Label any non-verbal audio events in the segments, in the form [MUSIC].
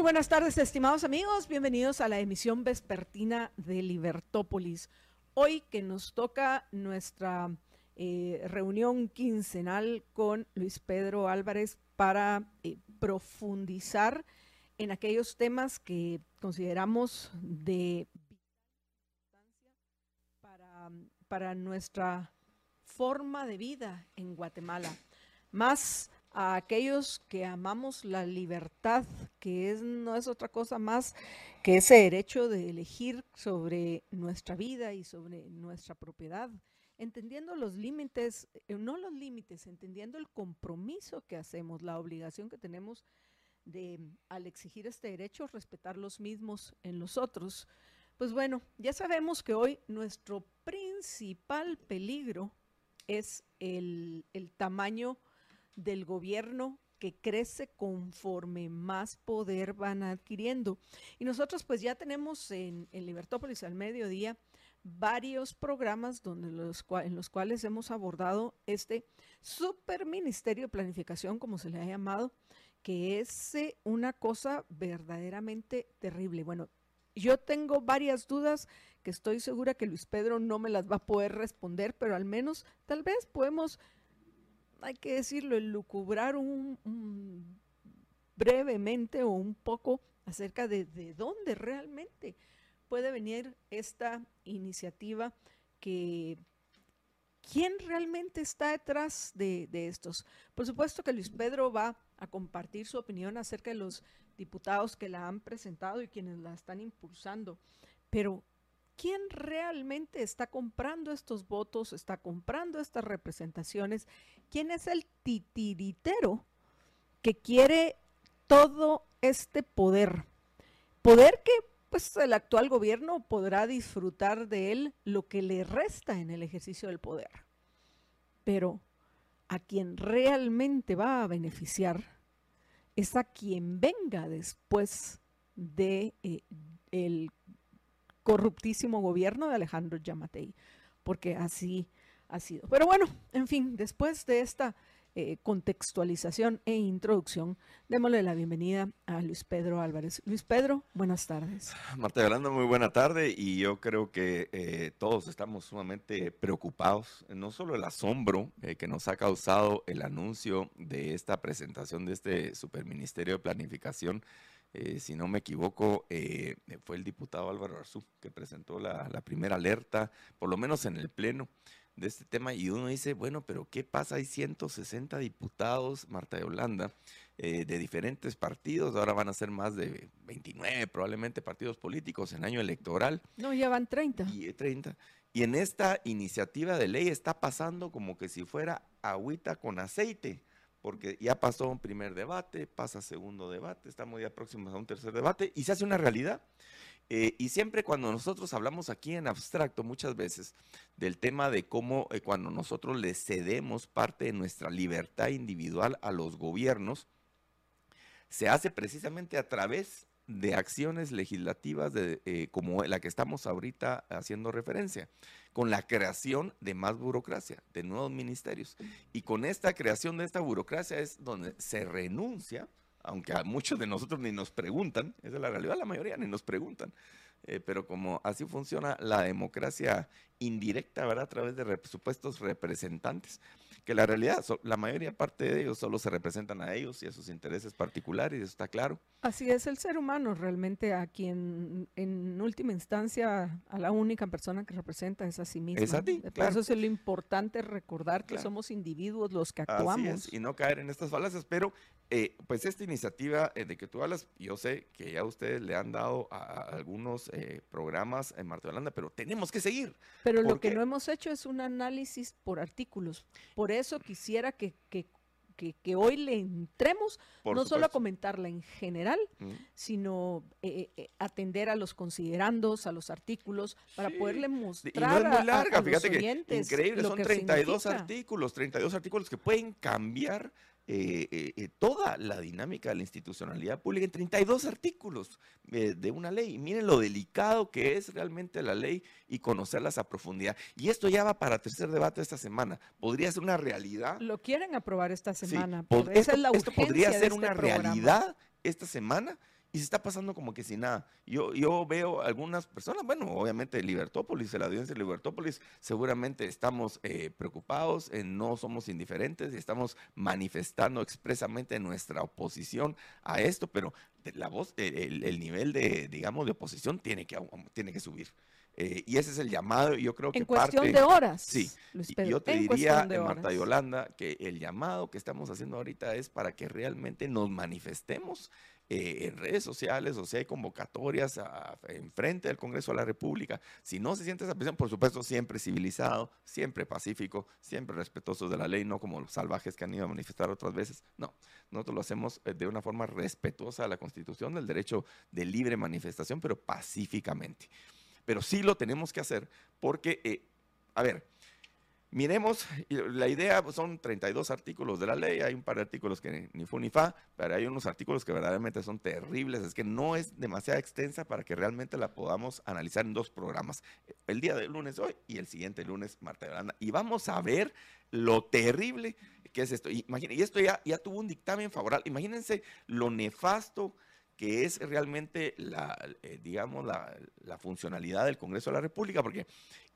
Muy buenas tardes, estimados amigos. Bienvenidos a la emisión vespertina de Libertópolis. Hoy que nos toca nuestra eh, reunión quincenal con Luis Pedro Álvarez para eh, profundizar en aquellos temas que consideramos de importancia para, para nuestra forma de vida en Guatemala. Más a aquellos que amamos la libertad, que es, no es otra cosa más que ese derecho de elegir sobre nuestra vida y sobre nuestra propiedad, entendiendo los límites, eh, no los límites, entendiendo el compromiso que hacemos, la obligación que tenemos de, al exigir este derecho, respetar los mismos en los otros. Pues bueno, ya sabemos que hoy nuestro principal peligro es el, el tamaño del gobierno que crece conforme más poder van adquiriendo. Y nosotros pues ya tenemos en, en Libertópolis al mediodía varios programas donde los en los cuales hemos abordado este super ministerio de planificación, como se le ha llamado, que es eh, una cosa verdaderamente terrible. Bueno, yo tengo varias dudas que estoy segura que Luis Pedro no me las va a poder responder, pero al menos tal vez podemos hay que decirlo, elucubrar un, un brevemente o un poco acerca de, de dónde realmente puede venir esta iniciativa que quién realmente está detrás de, de, estos. Por supuesto que Luis Pedro va a compartir su opinión acerca de los diputados que la han presentado y quienes la están impulsando, pero ¿quién realmente está comprando estos votos, está comprando estas representaciones? ¿Quién es el titiritero que quiere todo este poder? Poder que pues el actual gobierno podrá disfrutar de él lo que le resta en el ejercicio del poder. Pero a quien realmente va a beneficiar es a quien venga después de eh, el corruptísimo gobierno de Alejandro Yamatei, porque así ha sido. Pero bueno, en fin, después de esta eh, contextualización e introducción, démosle la bienvenida a Luis Pedro Álvarez. Luis Pedro, buenas tardes. Marta Yolanda, muy buena tarde y yo creo que eh, todos estamos sumamente preocupados, no solo el asombro eh, que nos ha causado el anuncio de esta presentación de este superministerio de planificación, eh, si no me equivoco, eh, fue el diputado Álvaro Arzú que presentó la, la, primera alerta, por lo menos en el Pleno de este tema, y uno dice, bueno, pero ¿qué pasa? Hay 160 diputados, Marta de Holanda, eh, de diferentes partidos, ahora van a ser más de 29 probablemente partidos políticos en año electoral. No, ya van 30. Y 30. Y en esta iniciativa de ley está pasando como que si fuera agüita con aceite porque ya pasó un primer debate, pasa segundo debate, estamos ya próximos a un tercer debate y se hace una realidad. Eh, y siempre cuando nosotros hablamos aquí en abstracto, muchas veces, del tema de cómo eh, cuando nosotros le cedemos parte de nuestra libertad individual a los gobiernos, se hace precisamente a través de acciones legislativas de, eh, como la que estamos ahorita haciendo referencia, con la creación de más burocracia, de nuevos ministerios. Y con esta creación de esta burocracia es donde se renuncia, aunque a muchos de nosotros ni nos preguntan, esa es la realidad, la mayoría ni nos preguntan, eh, pero como así funciona la democracia indirecta, ¿verdad? A través de supuestos representantes que la realidad, la mayoría parte de ellos solo se representan a ellos y a sus intereses particulares, eso está claro. Así es el ser humano realmente a quien en última instancia a la única persona que representa es a sí mismo. Es a ti, claro. Eso es lo importante recordar que claro. somos individuos los que actuamos. Así es, y no caer en estas falacias, pero eh, pues esta iniciativa eh, de que tú hablas, yo sé que ya ustedes le han dado a, a algunos eh, programas en Marta Holanda, pero tenemos que seguir. Pero lo que no hemos hecho es un análisis por artículos. Por eso quisiera que, que, que, que hoy le entremos, no solo a comentarla en general, mm. sino eh, eh, atender a los considerandos, a los artículos, para poderle mostrar y no es muy larga, a, fíjate que increíble, son 32 artículos, 32 artículos que pueden cambiar eh, eh, eh, toda la dinámica de la institucionalidad pública en 32 artículos de una ley. miren lo delicado que es realmente la ley y conocerlas a profundidad. Y esto ya va para tercer debate esta semana. Podría ser una realidad. Lo quieren aprobar esta semana. esto, esto podría ser este una realidad esta semana y se está pasando como que sin nada. Yo, yo veo algunas personas, bueno, obviamente Libertópolis, la audiencia de Libertópolis, seguramente estamos eh, preocupados, no somos indiferentes y estamos manifestando expresamente nuestra oposición a esto, pero la voz, el, nivel de, digamos, de oposición tiene que, tiene que subir. Eh, y ese es el llamado, yo creo que En cuestión de horas. Sí, yo te diría, Marta Yolanda, que el llamado que estamos haciendo ahorita es para que realmente nos manifestemos eh, en redes sociales o si hay convocatorias en frente del Congreso de la República. Si no se siente esa presión, por supuesto, siempre civilizado, siempre pacífico, siempre respetuoso de la ley, no como los salvajes que han ido a manifestar otras veces. No, nosotros lo hacemos eh, de una forma respetuosa de la Constitución, del derecho de libre manifestación, pero pacíficamente. Pero sí lo tenemos que hacer porque, eh, a ver, Miremos, la idea pues, son 32 artículos de la ley, hay un par de artículos que ni fu ni fa, pero hay unos artículos que verdaderamente son terribles, es que no es demasiado extensa para que realmente la podamos analizar en dos programas, el día del lunes hoy y el siguiente lunes Marta Yolanda, y vamos a ver lo terrible que es esto. y esto ya, ya tuvo un dictamen favorable, imagínense lo nefasto que es realmente la, eh, digamos, la, la, funcionalidad del Congreso de la República, porque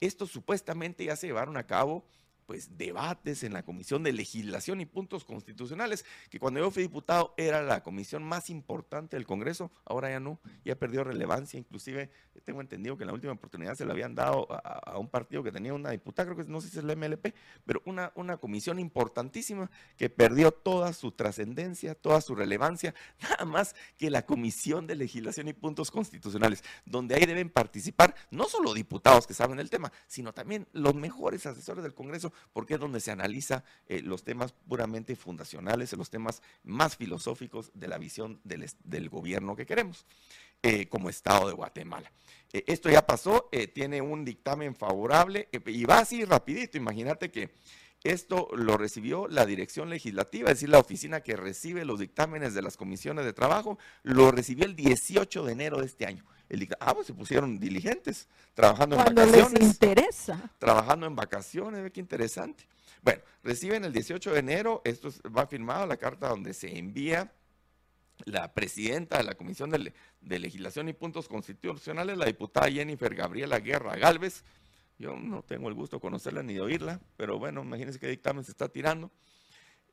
esto supuestamente ya se llevaron a cabo pues debates en la Comisión de Legislación y Puntos Constitucionales, que cuando yo fui diputado era la comisión más importante del Congreso, ahora ya no, ya perdió relevancia, inclusive tengo entendido que en la última oportunidad se le habían dado a, un partido que tenía una diputada, creo que no sé si es el MLP, pero una, una comisión importantísima que perdió toda su trascendencia, toda su relevancia, [LAUGHS] nada más que la Comisión de Legislación y Puntos Constitucionales, donde ahí deben participar no solo diputados que saben el tema, sino también los mejores asesores del Congreso porque es donde se analiza eh, los temas puramente fundacionales, los temas más filosóficos de la visión del, gobierno que queremos eh, como Estado de Guatemala. Eh, esto ya pasó, tiene un dictamen favorable y va así rapidito, imagínate que esto lo recibió la dirección legislativa, es decir, la oficina que recibe los dictámenes de las comisiones de trabajo, lo recibió el 18 de enero de este año. El ah, pues se pusieron diligentes, trabajando en vacaciones. les interesa. Trabajando en vacaciones, ve qué interesante. Bueno, reciben el 18 de enero, esto va firmado, la carta donde se envía la presidenta de la Comisión de, de Legislación y Puntos Constitucionales, la diputada Jennifer Gabriela Guerra Galvez, yo no tengo el gusto de conocerla ni de oírla, pero bueno, imagínense qué dictamen se está tirando.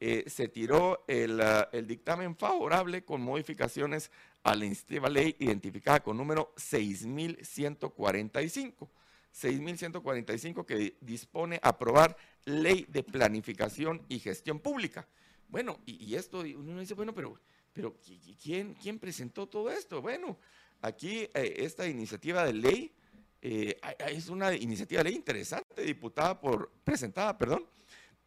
Eh, se tiró ah, el, dictamen favorable con modificaciones a la iniciativa ley identificada con número 6145. 6145 que dispone aprobar ley de planificación y gestión pública. Bueno, y, esto uno dice, bueno, pero, pero ¿quién, ¿quién presentó todo esto? Bueno, aquí eh, esta iniciativa de ley eh, es una iniciativa de ley interesante, diputada por, presentada, perdón,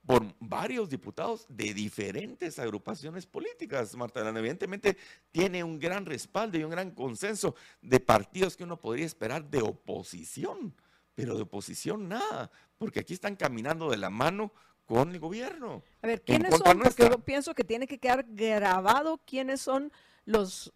por varios diputados de diferentes agrupaciones políticas. Marta evidentemente tiene un gran respaldo y un gran consenso de partidos que uno podría esperar de oposición, pero de oposición nada, porque aquí están caminando de la mano con el gobierno. A ver, ¿quiénes son? Porque yo pienso que tiene que quedar grabado quiénes son los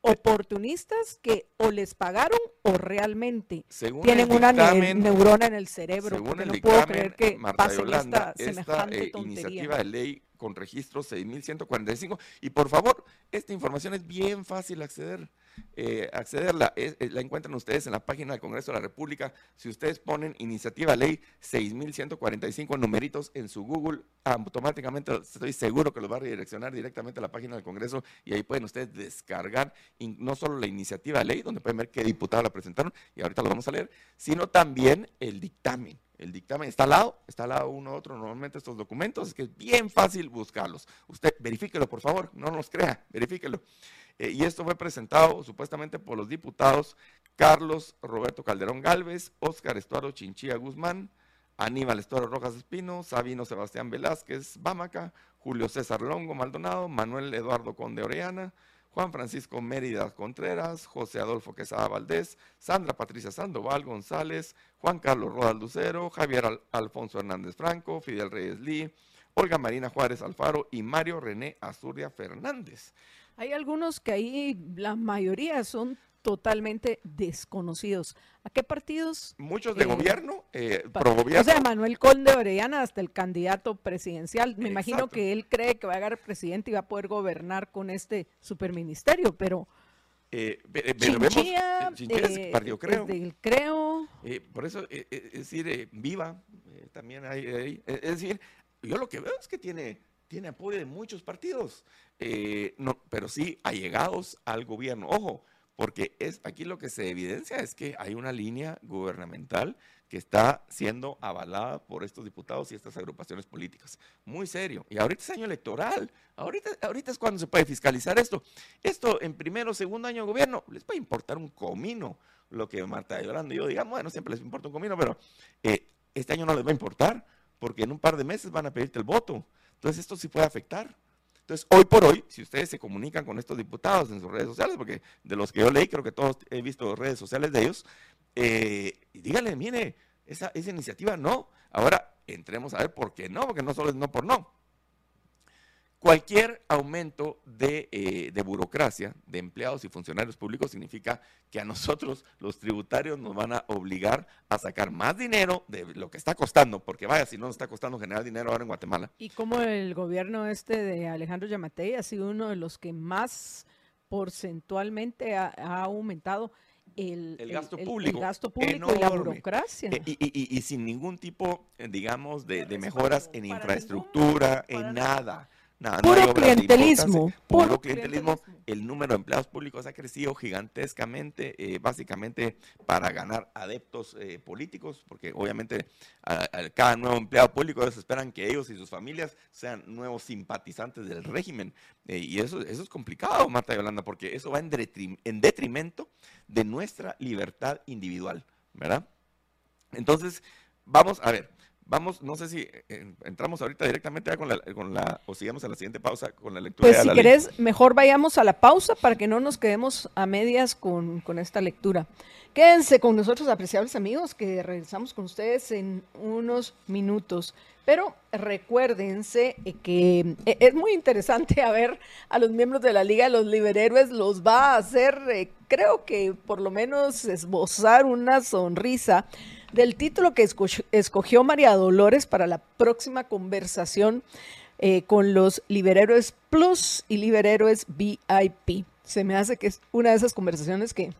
oportunistas que o les pagaron o realmente tienen una neurona en el cerebro. Según no puedo creer que pasen esta, semejante eh, iniciativa de ley con registro 6145 y por favor, esta información es bien fácil acceder eh, accederla, eh, la encuentran ustedes en la página del Congreso de la República. Si ustedes ponen iniciativa ley 6145 numeritos en su Google, automáticamente estoy seguro que los va a redireccionar directamente a la página del Congreso y ahí pueden ustedes descargar no solo la iniciativa ley, donde pueden ver qué diputado la presentaron y ahorita lo vamos a leer, sino también el dictamen. El dictamen está al lado, está al lado uno otro normalmente estos documentos, es que es bien fácil buscarlos. Usted verifíquelo, por favor, no nos crea, verifíquelo. Eh, y esto fue presentado supuestamente por los diputados Carlos Roberto Calderón Galvez, Óscar Estuaro Chinchilla Guzmán, Aníbal Estuaro Rojas Espino, Sabino Sebastián Velázquez Bámaca, Julio César Longo Maldonado, Manuel Eduardo Conde Oreana, Juan Francisco Mérida Contreras, José Adolfo Quesada Valdés, Sandra Patricia Sandoval González, Juan Carlos Rodal Lucero, Javier Alfonso Hernández Franco, Fidel Reyes Lee, Olga Marina Juárez Alfaro y Mario René Azuria Fernández. Hay algunos que ahí la mayoría son totalmente desconocidos. ¿A qué partidos? Muchos de eh, gobierno, eh, pro gobierno. O sea, Manuel Conde Orellana hasta el candidato presidencial. Me imagino que él cree que va a llegar presidente y va a poder gobernar con este superministerio, pero... Eh, pero vemos, eh, partido creo. creo. por eso, es decir, viva, también hay, es decir, yo lo que veo es que tiene, tiene apoyo de muchos partidos, no, pero sí allegados al gobierno. Ojo, porque es aquí lo que se evidencia es que hay una línea gubernamental que está siendo avalada por estos diputados y estas agrupaciones políticas. Muy serio. Y ahorita es año electoral. Ahorita, ahorita es cuando se puede fiscalizar esto. Esto en primero o segundo año de gobierno les puede importar un comino lo que Marta Yolanda y yo digamos, bueno, siempre les importa un comino, pero eh, este año no les va a importar porque en un par de meses van a pedirte el voto. Entonces esto sí puede afectar. Entonces, hoy por hoy, si ustedes se comunican con estos diputados en sus redes sociales, porque de los que yo leí, creo que todos he visto redes sociales de ellos, eh, díganle, mire, esa, esa iniciativa no. Ahora entremos a ver por qué no, porque no solo es no por no. Cualquier aumento eh, de, burocracia de empleados y funcionarios públicos significa que a nosotros los tributarios nos van a obligar a sacar más dinero de lo que está costando, porque vaya, si no nos está costando generar dinero ahora en Guatemala. Y como el gobierno este de Alejandro Yamatei ha sido uno de los que más porcentualmente ha, aumentado el, gasto público, el, gasto público y la burocracia. Eh, y, sin ningún tipo, eh, digamos, de, mejoras en infraestructura, en nada puro clientelismo. Puro, clientelismo. El número de empleados públicos ha crecido gigantescamente, eh, básicamente para ganar adeptos eh, políticos, porque obviamente cada nuevo empleado público ellos esperan que ellos y sus familias sean nuevos simpatizantes del régimen. Eh, y eso, eso es complicado, Marta Yolanda, porque eso va en, en detrimento de nuestra libertad individual, ¿verdad? Entonces, vamos a ver. Vamos, no sé si eh, entramos ahorita directamente con la, con la, o sigamos a la siguiente pausa con la lectura. Pues si querés, mejor vayamos a la pausa para que no nos quedemos a medias con, esta lectura. Quédense con nosotros, apreciables amigos, que regresamos con ustedes en unos minutos. Pero recuérdense que eh, es muy interesante [LAUGHS] a ver a los miembros de la Liga de los Liberhéroes, los va a hacer, eh, creo que por lo menos esbozar una sonrisa del título que escogió María Dolores para la próxima conversación eh, con los Liberhéroes Plus y Liberhéroes VIP. Se me hace que es una de esas conversaciones que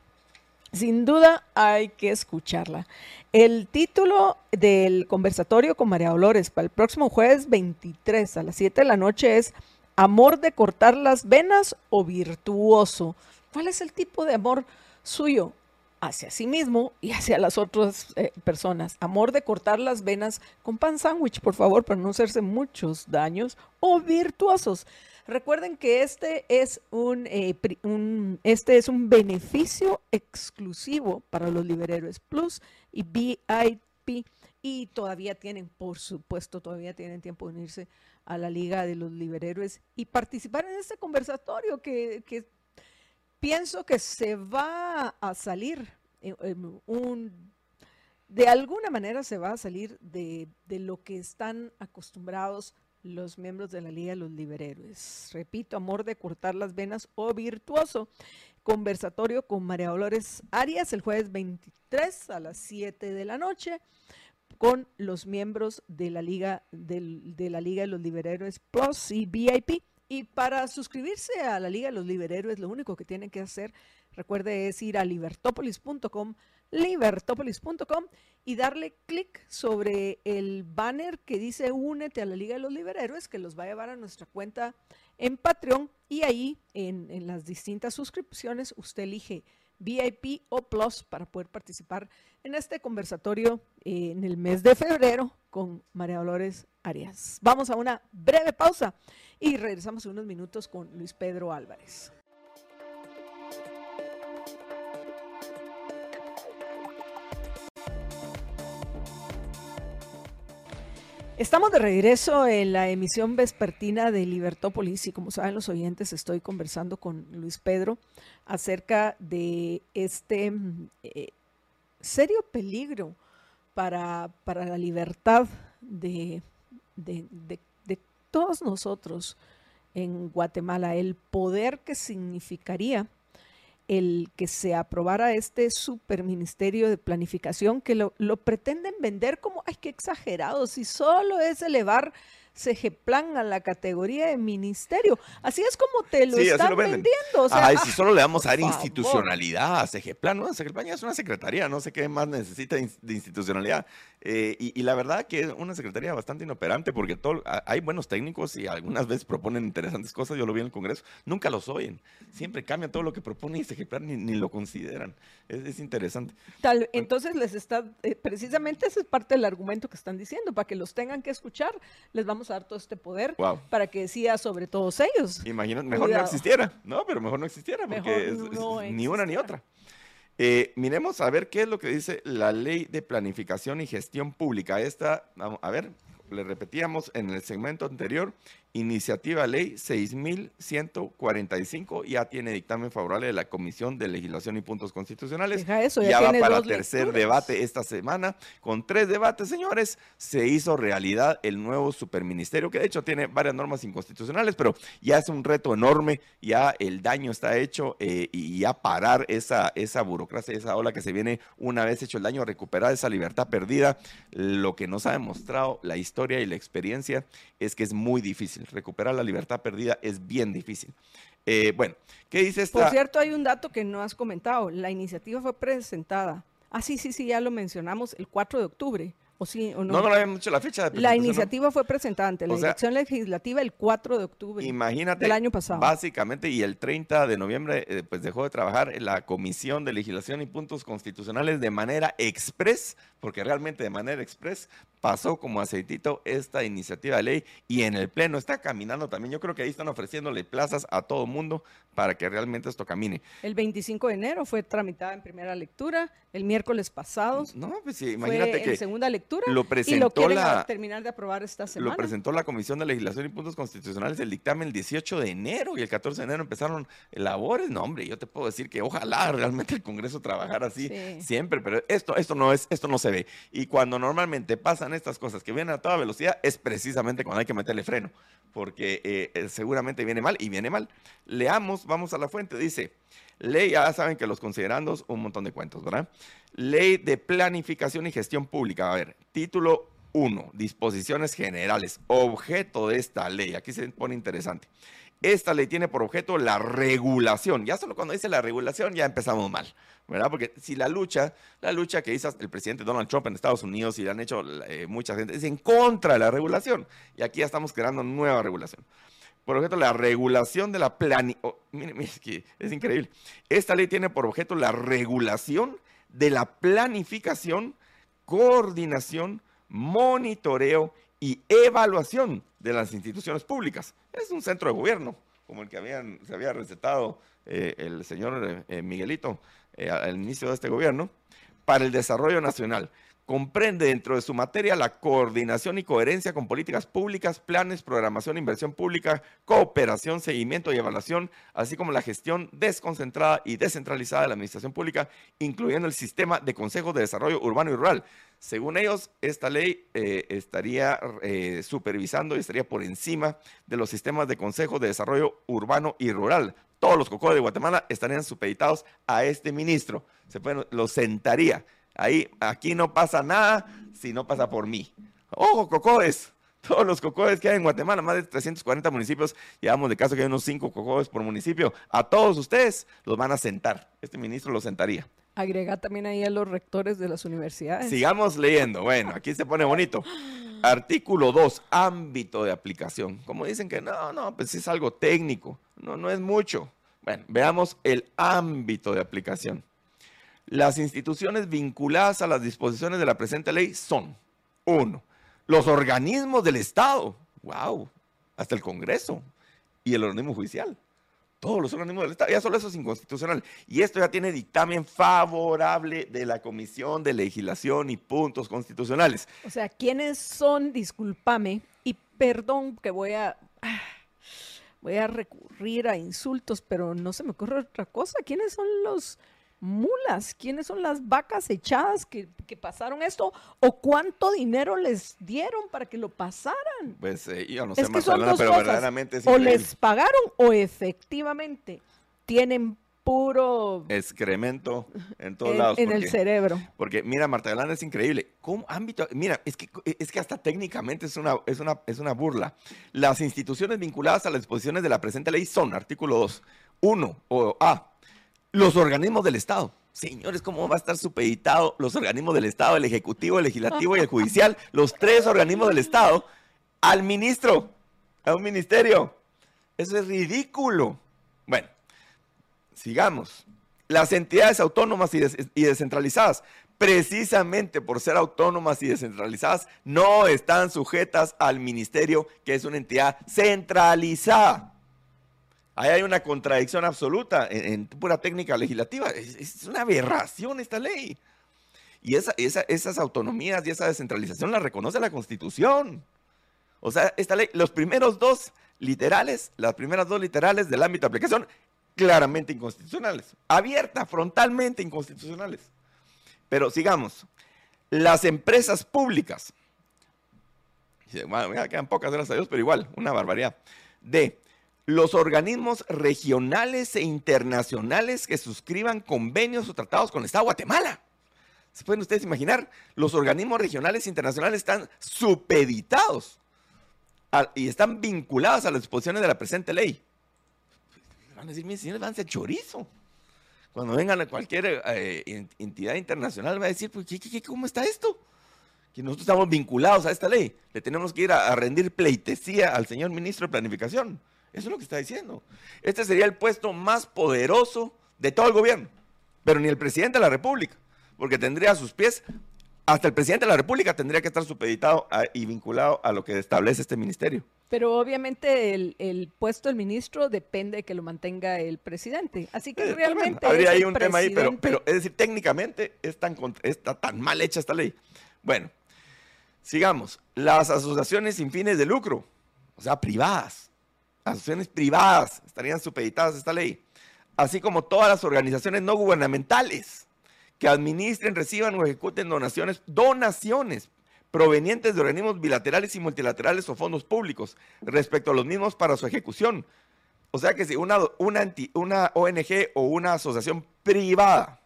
sin duda hay que escucharla. El título del conversatorio con María Dolores para el próximo jueves 23 a las 7 de la noche es Amor de cortar las venas o virtuoso. ¿Cuál es el tipo de amor suyo? Hacia sí mismo y hacia las otras eh, personas. Amor de cortar las venas con pan sándwich, por favor, para no hacerse muchos daños o virtuosos. Recuerden que este es un, eh, un, este es un beneficio exclusivo para los Liberhéroes Plus y VIP. Y todavía tienen, por supuesto, todavía tienen tiempo de unirse a la Liga de los Liberhéroes y participar en este conversatorio que, que pienso que se va a salir un, de alguna manera se va a salir de, lo que están acostumbrados los miembros de la Liga de los Liberhéroes. Repito, amor de cortar las venas o virtuoso. Conversatorio con María Dolores Arias el jueves 23 a las 7 de la noche con los miembros de la Liga, de la Liga de los Liberhéroes Plus y VIP. Y para suscribirse a la Liga de los Liberhéroes, lo único que tienen que hacer, recuerde, es ir a libertopolis.com, libertopolis.com y darle clic sobre el banner que dice Únete a la Liga de los Liberhéroes, que los va a llevar a nuestra cuenta en Patreon. Y ahí, en, en las distintas suscripciones, usted elige VIP o Plus para poder participar en este conversatorio eh, en el mes de febrero con María Dolores Arias. Vamos a una breve pausa y regresamos en unos minutos con Luis Pedro Álvarez. Estamos de regreso en la emisión vespertina de Libertópolis y como saben los oyentes estoy conversando con Luis Pedro acerca de este eh, serio peligro para, para la libertad de, de todos nosotros en Guatemala, el poder que significaría el que se aprobara este superministerio de planificación que lo, lo pretenden vender como, ay, qué exagerado, si solo es elevar Plan a la categoría de ministerio. Así es como te lo están vendiendo. Ay, si solo le vamos a dar institucionalidad a Plan, ¿no? Plan ya es una secretaría, no sé qué más necesita de institucionalidad. Eh, y, la verdad que es una secretaría bastante inoperante porque todo, hay buenos técnicos y algunas veces proponen interesantes cosas, yo lo vi en el Congreso, nunca los oyen, siempre cambian todo lo que propone y Plan ni, ni lo consideran. Es, interesante. Tal, entonces les está, eh, precisamente ese es parte del argumento que están diciendo, para que los tengan que escuchar, les vamos a dar todo este poder para que decida sobre todos ellos. Imagínate, mejor no existiera, ¿no? Pero mejor no existiera porque ni una ni otra. Eh, miremos a ver qué es lo que dice la ley de planificación y gestión pública. Esta, vamos a ver, le repetíamos en el segmento anterior, iniciativa ley 6145, ya tiene dictamen favorable de la Comisión de Legislación y Puntos Constitucionales. ya, va para tercer debate esta semana. Con tres debates, señores, se hizo realidad el nuevo superministerio, que de hecho tiene varias normas inconstitucionales, pero ya es un reto enorme, ya el daño está hecho eh, y ya parar esa, esa burocracia, esa ola que se viene una vez hecho el daño, recuperar esa libertad perdida, lo que nos ha demostrado la historia y la experiencia es que es muy difícil recuperar la libertad perdida es bien difícil. Eh, bueno, ¿qué dice esta? Por cierto, hay un dato que no has comentado. La iniciativa fue presentada. Ah, sí, sí, sí, ya lo mencionamos, el 4 de octubre. ¿O sí o no? No, no habíamos la fecha de La iniciativa fue presentada ante la Dirección Legislativa el 4 de octubre imagínate, del año pasado. Básicamente, y el 30 de noviembre, eh, pues dejó de trabajar la Comisión de Legislación y Puntos Constitucionales de manera express, porque realmente de manera express pasó como aceitito esta iniciativa de ley y en el Pleno está caminando también. Yo creo que ahí están ofreciéndole plazas a todo mundo para que realmente esto camine. El 25 de enero fue tramitada en primera lectura, el miércoles pasado. No, pues sí, imagínate que en segunda lectura lo presentó y lo la, terminar de aprobar esta semana. Lo presentó la Comisión de Legislación y Puntos Constitucionales el dictamen el 18 de enero y el 14 de enero empezaron labores. No, hombre, yo te puedo decir que ojalá [LAUGHS] realmente el Congreso trabajara así siempre, pero esto esto no es esto no se ve. Y cuando normalmente pasan estas cosas que vienen a toda velocidad, es precisamente cuando hay que meterle freno, porque eh, eh, seguramente viene mal y viene mal. Leamos, vamos a la fuente, dice, ley, ya saben que los considerandos, un montón de cuentos, ¿verdad? Ley de planificación y gestión pública, a ver, título 1, disposiciones generales, objeto de esta ley, aquí se pone interesante. Esta ley tiene por objeto la regulación. Ya solo cuando dice la regulación ya empezamos mal, ¿verdad? Porque si la lucha, la lucha que hizo el presidente Donald Trump en Estados Unidos y la han hecho eh, mucha gente, es en contra de la regulación. Y aquí ya estamos creando nueva regulación. Por objeto la regulación de la planificación. Oh, es increíble. Esta ley tiene por objeto la regulación de la planificación, coordinación, monitoreo y evaluación de las instituciones públicas. Es un centro de gobierno, como el que habían, se había recetado eh, el señor eh, Miguelito eh, al inicio de este gobierno, para el desarrollo nacional. Comprende dentro de su materia la coordinación y coherencia con políticas públicas, planes, programación, inversión pública, cooperación, seguimiento y evaluación, así como la gestión desconcentrada y descentralizada de la administración pública, incluyendo el sistema de consejos de desarrollo urbano y rural, según ellos, esta ley eh, estaría eh, supervisando y estaría por encima de los sistemas de consejos de desarrollo urbano y rural. Todos los cocos de Guatemala estarían supeditados a este ministro. Se pueden, lo sentaría. Ahí, aquí no pasa nada si no pasa por mí. Ojo, cocodes. Todos los cocodes que hay en Guatemala, más de 340 municipios, llevamos de caso que hay unos 5 cocodes por municipio. A todos ustedes los van a sentar. Este ministro los sentaría. Agrega también ahí a los rectores de las universidades. Sigamos leyendo. Bueno, aquí se pone bonito. Artículo 2, ámbito de aplicación. Como dicen que no, no, pues es algo técnico. No, no es mucho. Bueno, veamos el ámbito de aplicación. Las instituciones vinculadas a las disposiciones de la presente ley son, uno, los organismos del Estado, wow, hasta el Congreso y el organismo judicial todos los organismos del Estado. Ya solo eso es inconstitucional. Y esto ya tiene dictamen favorable de la Comisión de Legislación y Puntos Constitucionales. O sea, ¿quiénes son, discúlpame, y perdón que voy a... Voy a recurrir a insultos, pero no se me ocurre otra cosa. ¿Quiénes son los mulas? ¿Quiénes son las vacas echadas que, pasaron esto? ¿O cuánto dinero les dieron para que lo pasaran? Pues eh, yo no sé más pero verdaderamente O les pagaron o efectivamente tienen puro excremento en todos lados. En el cerebro. Porque mira, Marta Yolanda es increíble. ¿Cómo ámbito? Mira, es que, es que hasta técnicamente es una, es, una, es una burla. Las instituciones vinculadas a las disposiciones de la presente ley son, artículo 2, 1 o A, los organismos del Estado. Señores, ¿cómo va a estar supeditado los organismos del Estado, el Ejecutivo, el Legislativo y el Judicial, los tres organismos del Estado, al ministro, a un ministerio? Eso es ridículo. Bueno, sigamos. Las entidades autónomas y, descentralizadas, precisamente por ser autónomas y descentralizadas, no están sujetas al ministerio, que es una entidad centralizada. Ahí hay una contradicción absoluta en, pura técnica legislativa. Es, una aberración esta ley. Y esas autonomías y esa descentralización la reconoce la Constitución. O sea, esta ley, los primeros dos literales, las primeras dos literales del ámbito de aplicación claramente inconstitucionales, abierta, frontalmente inconstitucionales. Pero sigamos, las empresas públicas, bueno, ya quedan pocas, gracias a Dios, pero igual, una barbaridad. De los organismos regionales e internacionales que suscriban convenios o tratados con el Estado de Guatemala. ¿Se pueden ustedes imaginar? Los organismos regionales e internacionales están supeditados y están vinculados a las disposiciones de la presente ley van a decir, mis señores, van a ser chorizo. Cuando vengan a cualquier eh, entidad internacional, va a decir, pues, cómo está esto? Que nosotros estamos vinculados a esta ley. Le tenemos que ir a, rendir pleitesía al señor ministro de Planificación. Eso es lo que está diciendo. Este sería el puesto más poderoso de todo el gobierno, pero ni el presidente de la República, porque tendría a sus pies, hasta el presidente de la República tendría que estar supeditado y vinculado a lo que establece este ministerio. Pero obviamente el, puesto del ministro depende de que lo mantenga el presidente. Así que eh, realmente. Habría ahí un tema ahí, pero, pero es decir, técnicamente es tan, está tan mal hecha esta ley. Bueno, sigamos. Las asociaciones sin fines de lucro, o sea, privadas, asociaciones privadas estarían supeditadas a esta ley, así como todas las organizaciones no gubernamentales que administren, reciban o ejecuten donaciones, donaciones provenientes de organismos bilaterales y multilaterales o fondos públicos respecto a los mismos para su ejecución. O sea que si una, ONG o una asociación privada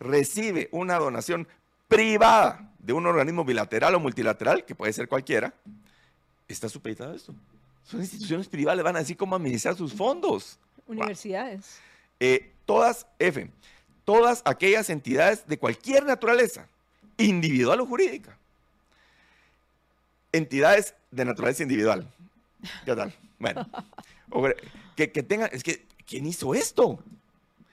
recibe una donación privada de un organismo bilateral o multilateral, que puede ser cualquiera, está supeditada a esto. Son instituciones privadas, van a decir cómo administrar sus fondos. Universidades. Eh, todas, F, todas aquellas entidades de cualquier naturaleza, individual o jurídica, entidades de naturaleza individual. ¿Qué tal? Bueno, [LAUGHS] que, que tengan, es que, ¿quién hizo esto?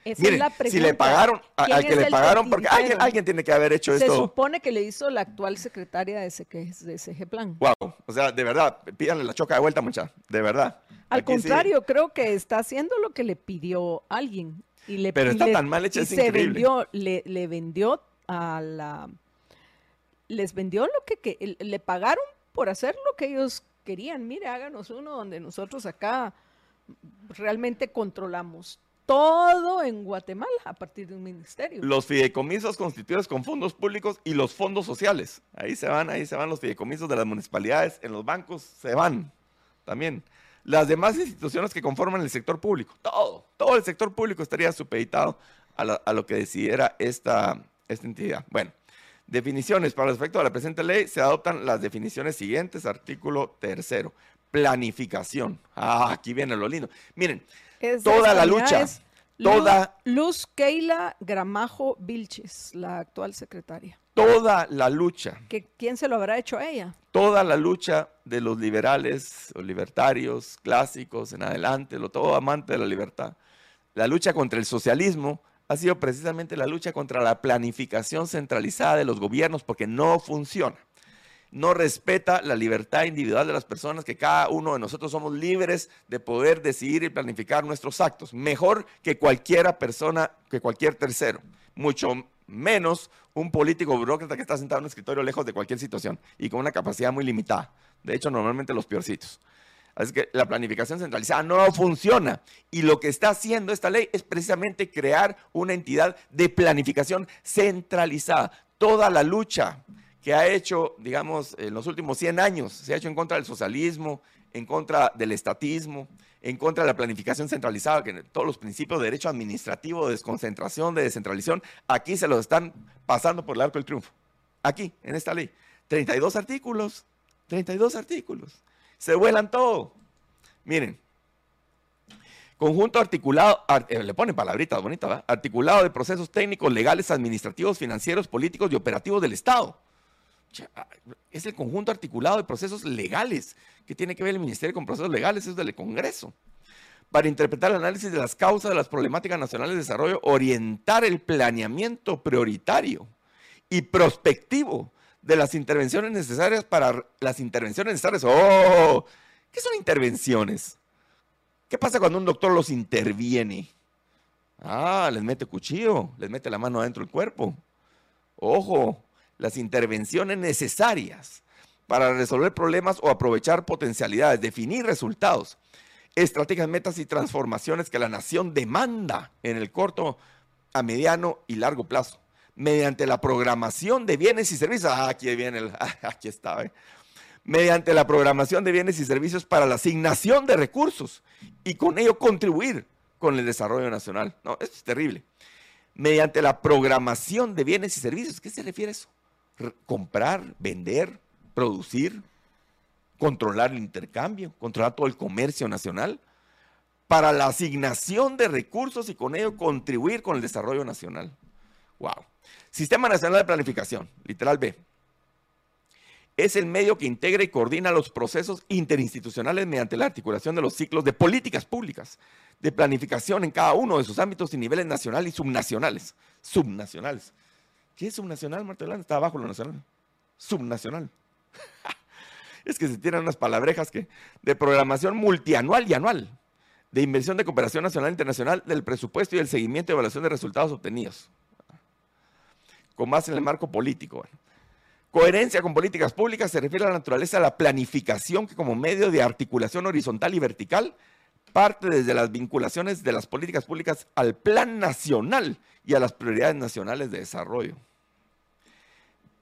Esa es la si le pagaron, al que le pagaron, porque alguien, alguien, tiene que haber hecho esto. Se supone que le hizo la actual secretaria de, ese, de CG Plan. Wow, o sea, de verdad, pídanle la choca de vuelta, mucha, de verdad. Al contrario, creo que está haciendo lo que le pidió alguien. Y le, Pero está tan mal hecha, es se vendió, le, le vendió a la... Les vendió lo que, que le pagaron por hacer lo que ellos querían. Mire, háganos uno donde nosotros acá realmente controlamos todo en Guatemala a partir de un ministerio. Los fideicomisos constituidos con fondos públicos y los fondos sociales. Ahí se van, ahí se van los fideicomisos de las municipalidades, en los bancos se van también. Las demás instituciones que conforman el sector público, todo, todo el sector público estaría supeditado a, lo que decidiera esta, esta entidad. Bueno, Definiciones. Para efecto de la presente ley se adoptan las definiciones siguientes. Artículo tercero. Planificación. Ah, aquí viene lo lindo. Miren, toda la lucha. toda. Luz Keila Gramajo Vilches, la actual secretaria. Toda la lucha. ¿Que, ¿Quién se lo habrá hecho a ella? Toda la lucha de los liberales libertarios clásicos en adelante, lo todo amante de la libertad. La lucha contra el socialismo ha sido precisamente la lucha contra la planificación centralizada de los gobiernos porque no funciona. No respeta la libertad individual de las personas, que cada uno de nosotros somos libres de poder decidir y planificar nuestros actos, mejor que cualquiera persona, que cualquier tercero, mucho menos un político burócrata que está sentado en un escritorio lejos de cualquier situación y con una capacidad muy limitada. De hecho, normalmente los peorcitos. Así que la planificación centralizada no funciona. Y lo que está haciendo esta ley es precisamente crear una entidad de planificación centralizada. Toda la lucha que ha hecho, digamos, en los últimos 100 años, se ha hecho en contra del socialismo, en contra del estatismo, en contra de la planificación centralizada, que todos los principios de derecho administrativo, de desconcentración, de descentralización, aquí se los están pasando por el arco del triunfo. Aquí, en esta ley. 32 artículos, 32 artículos. Se vuelan todo. Miren, conjunto articulado, eh, le ponen palabritas bonitas, ¿verdad? Articulado de procesos técnicos, legales, administrativos, financieros, políticos y operativos del Estado es el conjunto articulado de procesos legales que tiene que ver el Ministerio con procesos legales, es del Congreso. Para interpretar el análisis de las causas de las problemáticas nacionales de desarrollo, orientar el planeamiento prioritario y prospectivo de las intervenciones necesarias para las intervenciones necesarias. ¡Oh! ¿Qué son intervenciones? ¿Qué pasa cuando un doctor los interviene? Ah, les mete cuchillo, les mete la mano adentro del cuerpo. Ojo, las intervenciones necesarias para resolver problemas o aprovechar potencialidades, definir resultados, estrategias, metas y transformaciones que la nación demanda en el corto, a mediano y largo plazo, mediante la programación de bienes y servicios. Ah, aquí viene el, [LAUGHS] aquí está, ¿eh? mediante la programación de bienes y servicios para la asignación de recursos y con ello contribuir con el desarrollo nacional. No, esto es terrible. Mediante la programación de bienes y servicios, ¿qué se refiere a eso? Comprar, vender, producir, controlar el intercambio, controlar todo el comercio nacional, para la asignación de recursos y con ello contribuir con el desarrollo nacional. Wow. Sistema Nacional de Planificación, literal B. Es el medio que integra y coordina los procesos interinstitucionales mediante la articulación de los ciclos de políticas públicas, de planificación en cada uno de sus ámbitos y niveles nacionales y subnacionales. Subnacionales. ¿Qué es subnacional, Marta Está abajo lo nacional. Subnacional. [LAUGHS] es que se tienen unas palabrejas que de programación multianual y anual, de inversión de cooperación nacional e internacional, del presupuesto y el seguimiento y evaluación de resultados obtenidos. Con más en el marco político. Coherencia con políticas públicas se refiere a la naturaleza de la planificación que como medio de articulación horizontal y vertical parte desde las vinculaciones de las políticas públicas al plan nacional y a las prioridades nacionales de desarrollo.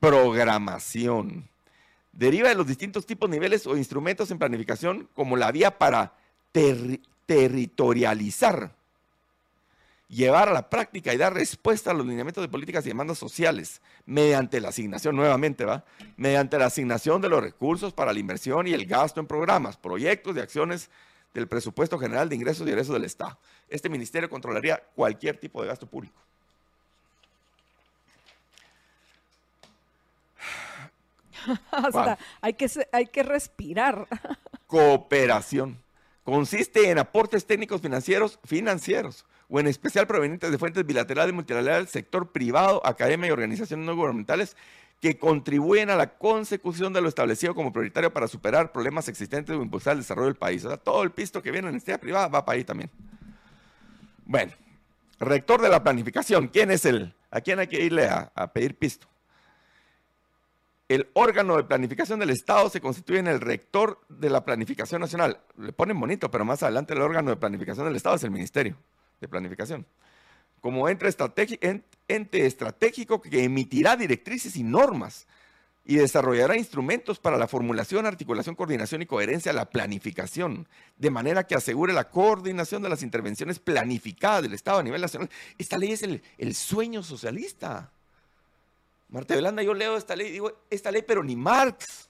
Programación. Deriva de los distintos tipos, niveles o instrumentos en planificación como la vía para territorializar, llevar a la práctica y dar respuesta a los lineamientos de políticas y demandas sociales mediante la asignación, nuevamente, ¿va? Mediante la asignación de los recursos para la inversión y el gasto en programas, proyectos y acciones del presupuesto general de ingresos y egresos del Estado. Este ministerio controlaría cualquier tipo de gasto público. [LAUGHS] hay, que, hay que respirar. [LAUGHS] Cooperación. Consiste en aportes técnicos financieros, financieros, o en especial provenientes de fuentes bilaterales y multilaterales, sector privado, academia y organizaciones no gubernamentales que contribuyen a la consecución de lo establecido como prioritario para superar problemas existentes o impulsar el desarrollo del país. O sea, todo el pisto que viene en la privada va para ahí también. Bueno, rector de la planificación, ¿quién es él? ¿A quién hay que irle a, a pedir pisto? El órgano de planificación del Estado se constituye en el rector de la planificación nacional. Le ponen bonito, pero más adelante el órgano de planificación del Estado es el Ministerio de Planificación como ente, estratégico que emitirá directrices y normas y desarrollará instrumentos para la formulación, articulación, coordinación y coherencia de la planificación, de manera que asegure la coordinación de las intervenciones planificadas del Estado a nivel nacional. Esta ley es el, sueño socialista. Marta Belanda, yo leo esta ley, digo, esta ley, pero ni Marx.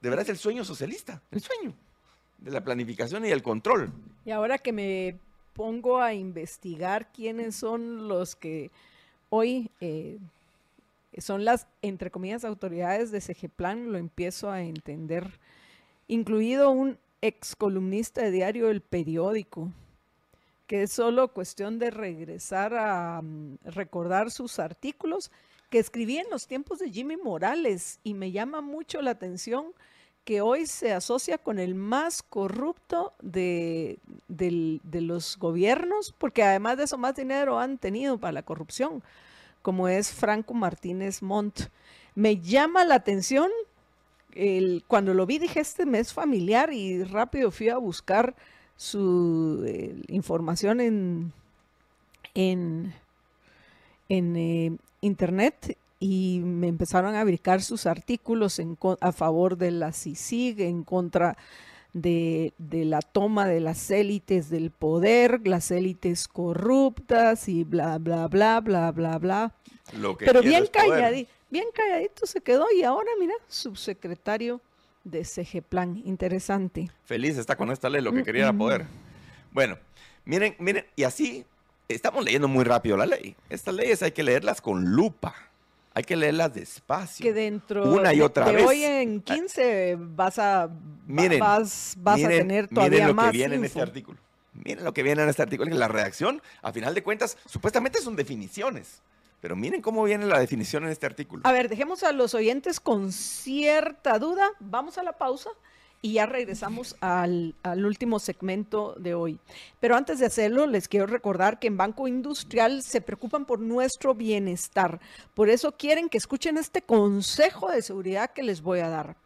De verdad es el sueño socialista, el sueño de la planificación y el control. Y ahora que me pongo a investigar quiénes son los que hoy eh, son las, entre comillas, autoridades de Segeplan, lo empiezo a entender, incluido un ex columnista de diario El Periódico, que es solo cuestión de regresar a mm, recordar sus artículos que escribí en los tiempos de Jimmy Morales y me llama mucho la atención que hoy se asocia con el más corrupto de, los gobiernos, porque además de eso más dinero han tenido para la corrupción, como es Franco Martínez Montt. Me llama la atención, cuando lo vi dije, este mes familiar y rápido fui a buscar su eh, información en, en, en eh, internet y me empezaron a publicar sus artículos a favor de la CICIG, en contra de, la toma de las élites del poder, las élites corruptas y bla, bla, bla, bla, bla, bla. Pero bien calladito, bien calladito se quedó y ahora, mira, subsecretario de CG Plan. Interesante. Feliz está con esta ley, lo que quería era poder. Bueno, miren, miren, y así estamos leyendo muy rápido la ley. Estas leyes hay que leerlas con lupa. Hay que leerlas despacio. Que dentro una y otra de, vez. hoy en 15 vas a, miren, vas, a tener todavía miren lo que viene en este artículo. Miren lo que viene en este artículo. Que la redacción, a final de cuentas, supuestamente son definiciones. Pero miren cómo viene la definición en este artículo. A ver, dejemos a los oyentes con cierta duda. Vamos a la pausa y ya regresamos al, último segmento de hoy. Pero antes de hacerlo, les quiero recordar que en Banco Industrial se preocupan por nuestro bienestar. Por eso quieren que escuchen este consejo de seguridad que les voy a dar.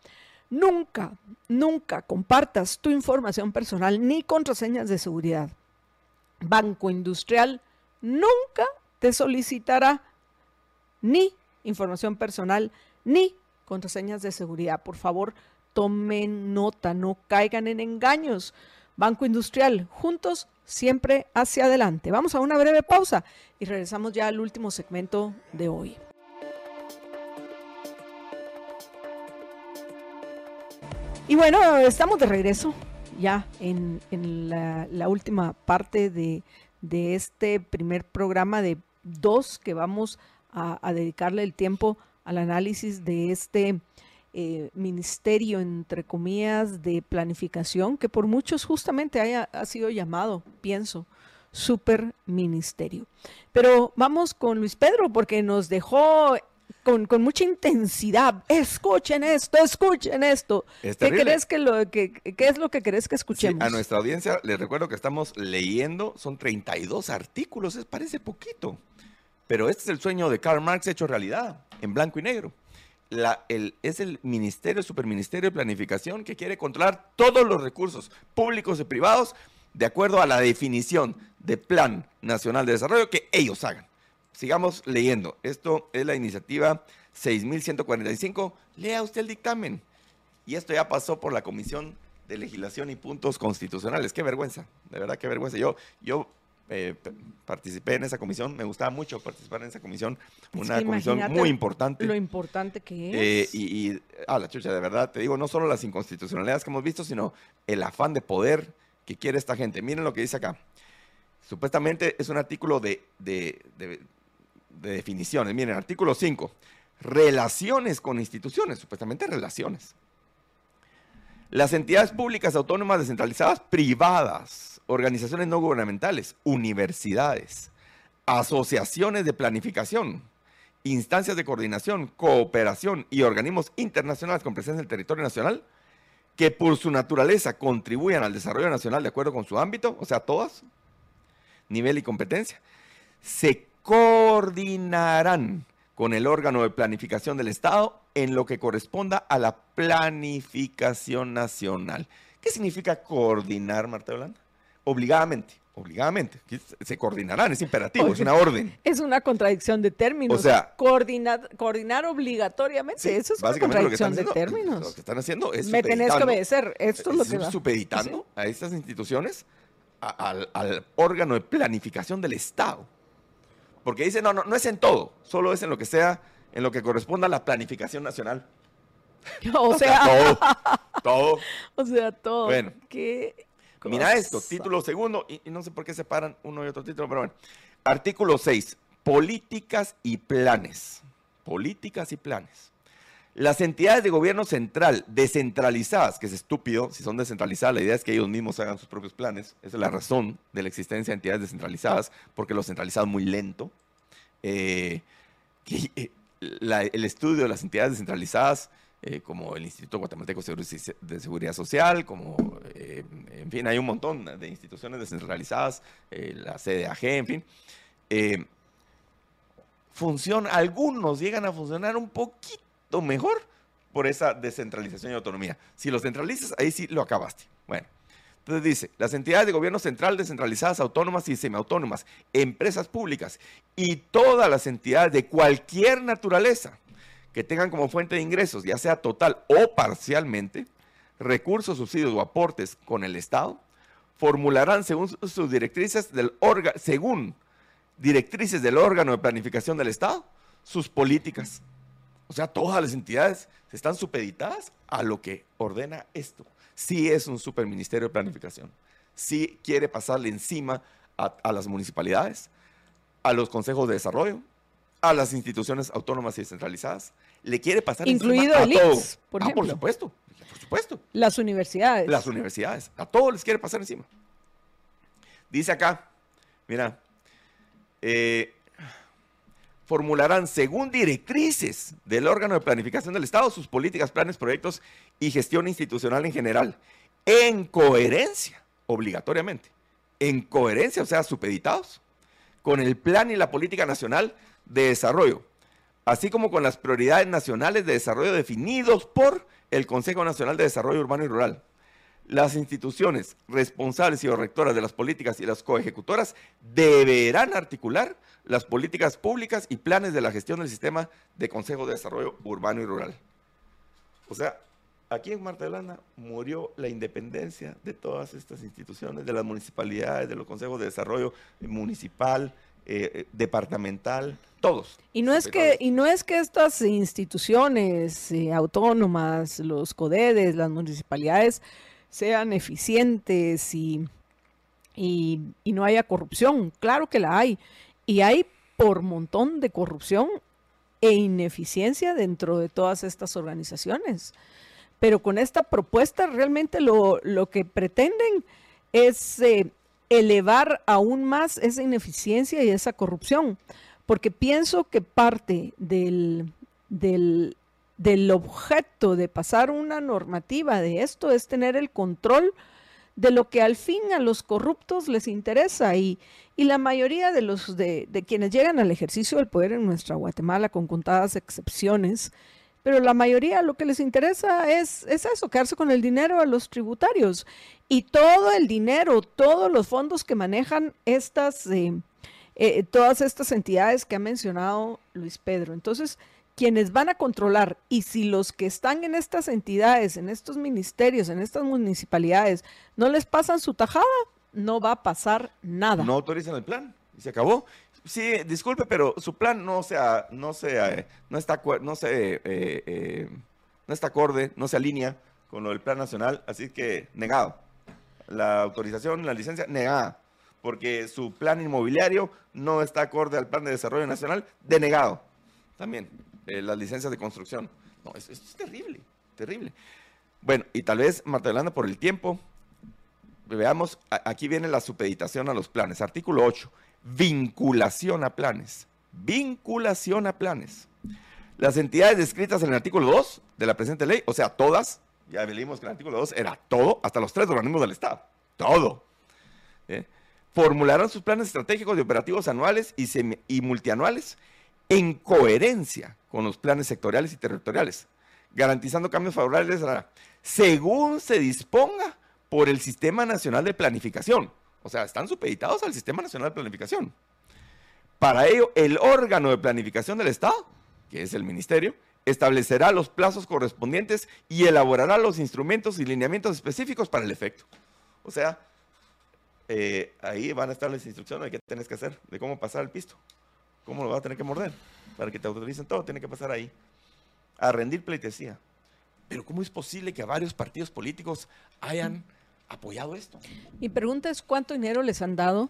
Nunca, nunca compartas tu información personal ni contraseñas de seguridad. Banco Industrial nunca te solicitará ni información personal ni contraseñas de seguridad. Por favor, tomen nota, no caigan en engaños. Banco Industrial, juntos siempre hacia adelante. Vamos a una breve pausa y regresamos ya al último segmento de hoy. Y bueno, estamos de regreso ya en, la, última parte de, este primer programa de dos que vamos a dedicarle el tiempo al análisis de este eh, ministerio, entre comillas, de planificación, que por muchos justamente haya, ha sido llamado, pienso, super ministerio. Pero vamos con Luis Pedro, porque nos dejó con, mucha intensidad. Escuchen esto, escuchen esto. ¿Qué, crees que lo, que, ¿Qué es lo que crees que escuchemos? a nuestra audiencia les recuerdo que estamos leyendo, son 32 artículos, es, parece poquito. Pero este es el sueño de Karl Marx hecho realidad, en blanco y negro es el ministerio, el superministerio de planificación que quiere controlar todos los recursos públicos y privados de acuerdo a la definición de Plan Nacional de Desarrollo que ellos hagan. Sigamos leyendo. Esto es la iniciativa 6145. Lea usted el dictamen. Y esto ya pasó por la Comisión de Legislación y Puntos Constitucionales. Qué vergüenza, de verdad, qué vergüenza. Yo, yo eh, participé en esa comisión, me gustaba mucho participar en esa comisión, una comisión muy importante. Lo importante que eh, es. y, y, ah, la chucha, de verdad, te digo, no solo las inconstitucionalidades que hemos visto, sino el afán de poder que quiere esta gente. Miren lo que dice acá. Supuestamente es un artículo de, de, de, de definiciones. Miren, artículo 5. Relaciones con instituciones, supuestamente relaciones. Las entidades públicas autónomas descentralizadas privadas organizaciones no gubernamentales, universidades, asociaciones de planificación, instancias de coordinación, cooperación y organismos internacionales con presencia en el territorio nacional que por su naturaleza contribuyan al desarrollo nacional de acuerdo con su ámbito, o sea, todas, nivel y competencia, se coordinarán con el órgano de planificación del Estado en lo que corresponda a la planificación nacional. ¿Qué significa coordinar, Marta Yolanda? Obligadamente, obligadamente. Se coordinarán, es imperativo, es una orden. Es una contradicción de términos. O sea, coordinar, coordinar obligatoriamente, eso es una contradicción de términos. Lo que están haciendo es Me tenés que obedecer, esto es lo que va. supeditando a estas instituciones al, órgano de planificación del Estado. Porque dice, no, no, no es en todo, solo es en lo que sea, en lo que corresponda a la planificación nacional. [LAUGHS] O sea, todo, [LAUGHS] todo. O sea, todo. Bueno, ¿Qué? Mira esto, título segundo, y, no sé por qué separan uno y otro título, pero bueno. Artículo 6, políticas y planes. Políticas y planes. Las entidades de gobierno central descentralizadas, que es estúpido, si son descentralizadas, la idea es que ellos mismos hagan sus propios planes. Esa es la razón de la existencia de entidades descentralizadas, porque lo centralizado es muy lento. Eh, eh, el estudio de las entidades descentralizadas, eh, como el Instituto Guatemalteco de Seguridad Social, como, eh, en fin, hay un montón de instituciones descentralizadas, eh, la CDAG, en fin. funciona, algunos llegan a funcionar un poquito mejor por esa descentralización y autonomía. Si lo centralizas, ahí sí lo acabaste. Bueno, entonces dice, las entidades de gobierno central descentralizadas, autónomas y semiautónomas, empresas públicas y todas las entidades de cualquier naturaleza que tengan como fuente de ingresos, ya sea total o parcialmente, recursos, subsidios o aportes con el Estado, formularán según sus directrices del órgano, según directrices del órgano de planificación del Estado, sus políticas. O sea, todas las entidades están supeditadas a lo que ordena esto sí es un superministerio de planificación. Sí quiere pasarle encima a, las municipalidades, a los consejos de desarrollo, a las instituciones autónomas y descentralizadas. Le quiere pasar Incluido encima el a todo. por ah, por supuesto, por supuesto. Las universidades. Las universidades. A todos les quiere pasar encima. Dice acá, mira, eh, formularán según directrices del órgano de planificación del Estado sus políticas, planes, proyectos y gestión institucional en general, en coherencia, obligatoriamente, en coherencia, o sea, supeditados, con el plan y la política nacional de desarrollo, así como con las prioridades nacionales de desarrollo definidos por el Consejo Nacional de Desarrollo Urbano y Rural las instituciones responsables y o rectoras de las políticas y las coejecutoras deberán articular las políticas públicas y planes de la gestión del sistema de Consejo de Desarrollo Urbano y Rural. O sea, aquí en Martelana murió la independencia de todas estas instituciones, de las municipalidades, de los consejos de desarrollo municipal, eh, eh, departamental, todos. Y no es que y no es que estas instituciones eh, autónomas, los CODEDES, las municipalidades sean eficientes y, y, no haya corrupción. Claro que la hay. Y hay por montón de corrupción e ineficiencia dentro de todas estas organizaciones. Pero con esta propuesta realmente lo, que pretenden es eh, elevar aún más esa ineficiencia y esa corrupción. Porque pienso que parte del, del del objeto de pasar una normativa de esto es tener el control de lo que al fin a los corruptos les interesa y, y la mayoría de los de, quienes llegan al ejercicio del poder en nuestra Guatemala con contadas excepciones, pero la mayoría lo que les interesa es, es eso, quedarse con el dinero a los tributarios y todo el dinero, todos los fondos que manejan estas, eh, eh, todas estas entidades que ha mencionado Luis Pedro. Entonces, quienes van a controlar y si los que están en estas entidades, en estos ministerios, en estas municipalidades, no les pasan su tajada, no va a pasar nada. No autorizan el plan y se acabó. Sí, disculpe, pero su plan no se, no se, no está, no se, eh, eh, no está acorde, no se alinea con lo del plan nacional, así que negado. La autorización, la licencia, negada, porque su plan inmobiliario no está acorde al plan de desarrollo nacional, denegado. También. Eh, las licencias de construcción. No, esto es terrible, terrible. Bueno, y tal vez, Marta por el tiempo, veamos, aquí viene la supeditación a los planes. Artículo 8, vinculación a planes. Vinculación a planes. Las entidades descritas en el artículo 2 de la presente ley, o sea, todas, ya vimos que el artículo 2 era todo, hasta los tres organismos del Estado, todo. ¿eh? Formularán sus planes estratégicos y operativos anuales y, y multianuales en coherencia con los planes sectoriales y territoriales, garantizando cambios favorables según se disponga por el Sistema Nacional de Planificación. O sea, están supeditados al Sistema Nacional de Planificación. Para ello, el órgano de planificación del Estado, que es el Ministerio, establecerá los plazos correspondientes y elaborará los instrumentos y lineamientos específicos para el efecto. O sea, eh, ahí van a estar las instrucciones de qué tienes que hacer, de cómo pasar el pisto. ¿Cómo lo vas a tener que morder? Para que te autoricen todo, tiene que pasar ahí. A rendir pleitesía. Pero ¿cómo es posible que varios partidos políticos hayan apoyado esto? Mi pregunta es cuánto dinero les han dado,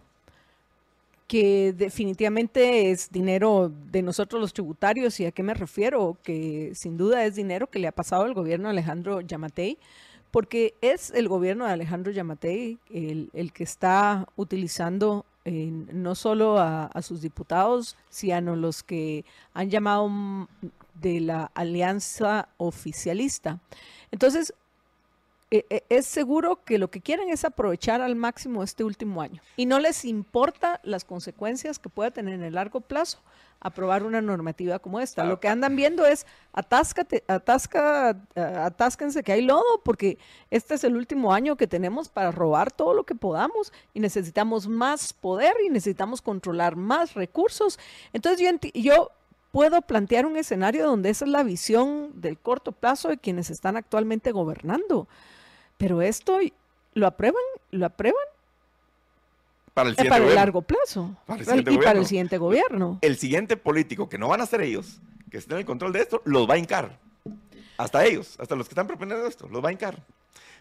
que definitivamente es dinero de nosotros los tributarios, y a qué me refiero, que sin duda es dinero que le ha pasado al gobierno Alejandro Yamatei, porque es el gobierno de Alejandro Yamatei el, el que está utilizando eh, no solo a, sus diputados, sino los que han llamado de la alianza oficialista. Entonces, e, e, es seguro que lo que quieren es aprovechar al máximo este último año y no les importa las consecuencias que pueda tener en el largo plazo aprobar una normativa como esta. Lo que andan viendo es atáscate, atasca, atásquense que hay lodo, porque este es el último año que tenemos para robar todo lo que podamos y necesitamos más poder y necesitamos controlar más recursos. Entonces yo, yo puedo plantear un escenario donde esa es la visión del corto plazo de quienes están actualmente gobernando. Pero esto lo aprueban, lo aprueban para el, para el largo plazo. y para el siguiente gobierno. El siguiente político, que no van a ser ellos, que estén en el control de esto, los va a hincar. Hasta ellos, hasta los que están proponiendo esto, los va a hincar.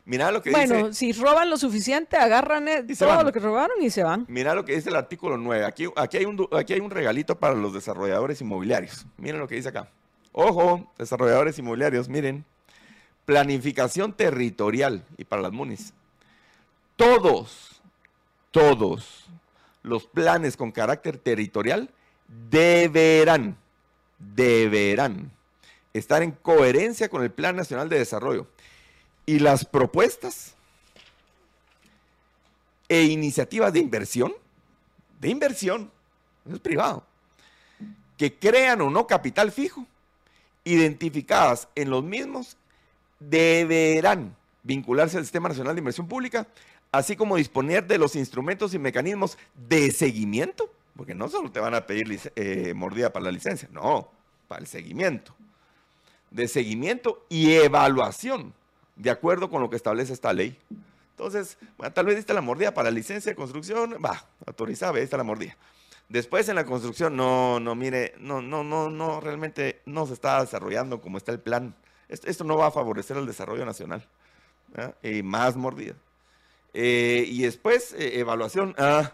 Mira lo que bueno, dice. Bueno, si roban lo suficiente, agarran eh, todo lo que robaron y se van. Mira lo que dice el artículo 9. Aquí, aquí, hay un, aquí hay un regalito para los desarrolladores inmobiliarios. Miren lo que dice acá. Ojo, desarrolladores inmobiliarios, miren. Planificación territorial y para las MUNIS. Todos todos los planes con carácter territorial deberán, deberán estar en coherencia con el Plan Nacional de Desarrollo. Y las propuestas e iniciativas de inversión, de inversión, es privado, que crean o no capital fijo, identificadas en los mismos, deberán vincularse al Sistema Nacional de Inversión Pública así como disponer de los instrumentos y mecanismos de seguimiento, porque no solo te van a pedir eh, mordida para la licencia, no, para el seguimiento, de seguimiento y evaluación, de acuerdo con lo que establece esta ley. Entonces, tal vez está la mordida para la licencia de construcción, va, autorizada, está la mordida. Después en la construcción, no, no, mire, no, no, no, no, realmente no se está desarrollando como está el plan. Esto, no va a favorecer el desarrollo nacional. Y más mordida. Eh, y después, eh, evaluación, ah,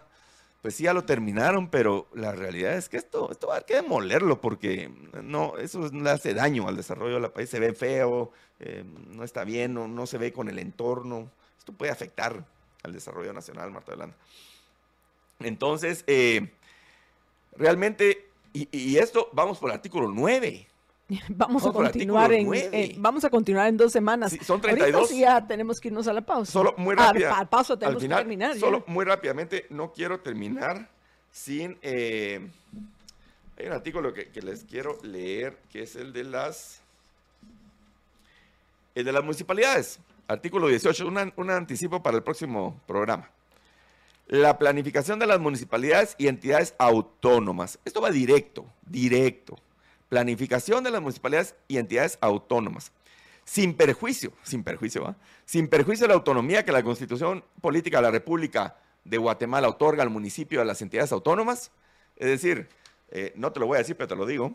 pues sí, ya lo terminaron, pero la realidad es que esto, esto va a haber que demolerlo porque no, eso le hace daño al desarrollo del país, se ve feo, eh, no está bien, no, no, se ve con el entorno, esto puede afectar al desarrollo nacional, Marta Delanda. Entonces, realmente, y, y, esto, vamos por el artículo 9, [LAUGHS] Vamos, a continuar en, vamos a continuar en dos semanas. son 32. Ahorita ya tenemos que irnos a la pausa. Solo muy rápido. Al, paso tenemos que terminar. Solo muy rápidamente, no quiero terminar sin. Eh, hay un artículo que, les quiero leer, que es el de las. El de las municipalidades. Artículo 18, un anticipo para el próximo programa. La planificación de las municipalidades y entidades autónomas. Esto va directo, directo planificación de las municipalidades y entidades autónomas, sin perjuicio, sin perjuicio, sin perjuicio de la autonomía que la Constitución Política de la República de Guatemala otorga al municipio y a las entidades autónomas, es decir, eh, no te lo voy a decir, pero te lo digo,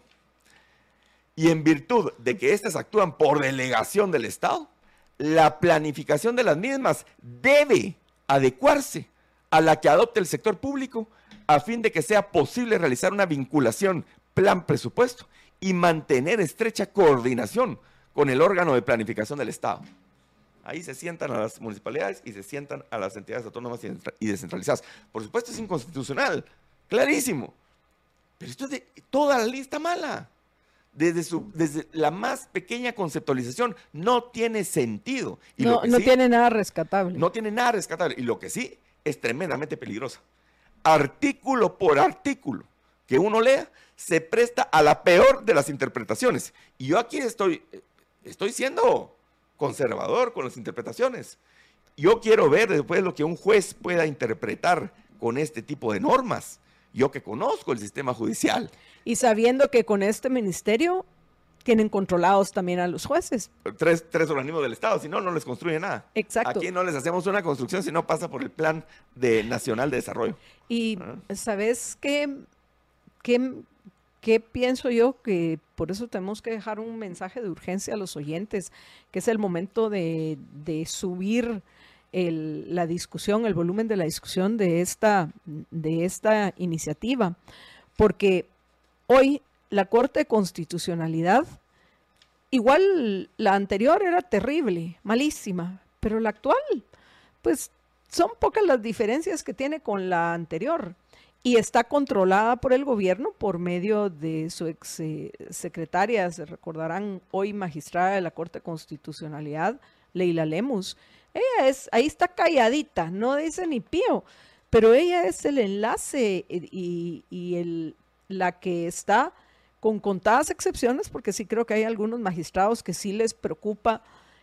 y en virtud de que éstas actúan por delegación del Estado, la planificación de las mismas debe adecuarse a la que adopte el sector público a fin de que sea posible realizar una vinculación plan presupuesto y mantener estrecha coordinación con el órgano de planificación del Estado. Ahí se sientan a las municipalidades y se sientan a las entidades autónomas y descentralizadas. Por supuesto es inconstitucional, clarísimo. Pero esto es de toda la lista mala. Desde, su, desde la más pequeña conceptualización no tiene sentido. Y no, no tiene nada rescatable. No tiene nada rescatable. Y lo que sí es tremendamente peligrosa. Artículo por artículo que uno lea se presta a la peor de las interpretaciones. Y yo aquí estoy, estoy siendo conservador con las interpretaciones. Yo quiero ver después lo que un juez pueda interpretar con este tipo de normas. Yo que conozco el sistema judicial. Y sabiendo que con este ministerio tienen controlados también a los jueces. Tres, tres organismos del Estado, si no, no les construye nada. Exacto. Aquí no les hacemos una construcción si no pasa por el Plan de Nacional de Desarrollo. Y ah. sabes que, ¿Qué pienso yo? Que por eso tenemos que dejar un mensaje de urgencia a los oyentes, que es el momento de, subir la discusión, el volumen de la discusión de esta, de esta iniciativa, porque hoy la Corte de Constitucionalidad, igual la anterior era terrible, malísima, pero la actual, pues son pocas las diferencias que tiene con la anterior. Y está controlada por el gobierno por medio de su ex eh, secretaria, se recordarán hoy magistrada de la Corte de Constitucionalidad, Leila Lemus. Ella es, ahí está calladita, no dice ni pío, pero ella es el enlace y, y el, la que está con contadas excepciones, porque sí creo que hay algunos magistrados que sí les preocupa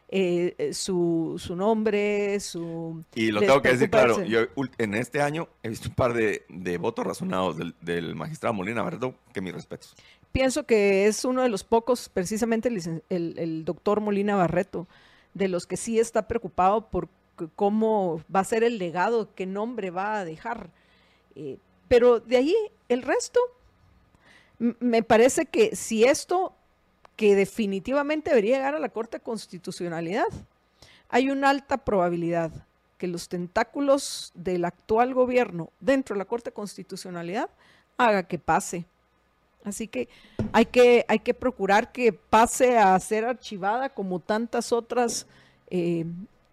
eh, eh, su, su, nombre, su... Y lo tengo que decir claro, yo en este año he visto un par de, de votos razonados del, del, magistrado Molina Barreto, que mis respetos. Pienso que es uno de los pocos, precisamente el, el, el doctor Molina Barreto, de los que sí está preocupado por cómo va a ser el legado, qué nombre va a dejar. Eh, pero de ahí el resto, me parece que si esto que definitivamente debería llegar a la Corte de Constitucionalidad. Hay una alta probabilidad que los tentáculos del actual gobierno dentro de la Corte de Constitucionalidad haga que pase. Así que hay que, hay que procurar que pase a ser archivada como tantas otras eh,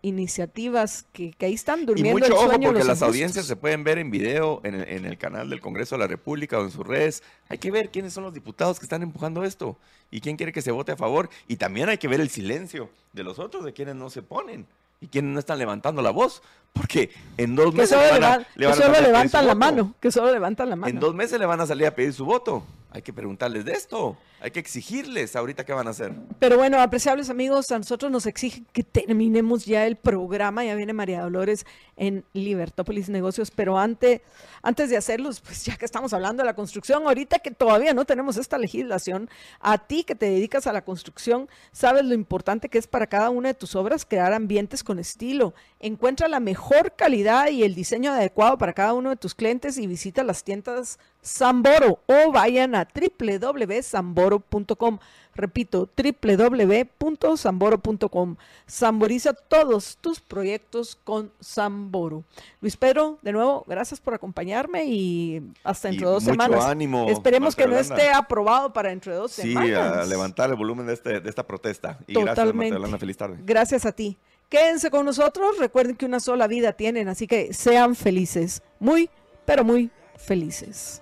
iniciativas que, que, ahí están durmiendo y mucho el sueño ojo porque las audiencias se pueden ver en video en el, en el, canal del Congreso de la República o en sus redes. Hay que ver quiénes son los diputados que están empujando esto y quién quiere que se vote a favor. Y también hay que ver el silencio de los otros, de quienes no se ponen y quienes no están levantando la voz. Porque en dos meses que solo, le van a, le van que solo levantan la mano, que solo levantan la mano. En dos meses le van a salir a pedir su voto. Hay que preguntarles de esto. Hay que exigirles ahorita qué van a hacer. Pero bueno, apreciables amigos, a nosotros nos exigen que terminemos ya el programa. Ya viene María Dolores en Libertópolis Negocios. Pero antes, antes de hacerlos, pues ya que estamos hablando de la construcción, ahorita que todavía no tenemos esta legislación, a ti que te dedicas a la construcción, sabes lo importante que es para cada una de tus obras crear ambientes con estilo. Encuentra la mejor calidad y el diseño adecuado para cada uno de tus clientes y visita las tiendas Samboro o vayan a www.samboro.com. Repito, www.samboro.com. Samboriza todos tus proyectos con Samboro. Luis Pedro, de nuevo, gracias por acompañarme y hasta dentro de dos mucho semanas. ánimo. Esperemos que no esté aprobado para dentro de dos Sí, semanas. a levantar el volumen de, este, de esta protesta. Y Totalmente. gracias, Marta Feliz tarde. Gracias a ti. Quédense con nosotros. Recuerden que una sola vida tienen, así que sean felices. Muy, pero muy felices.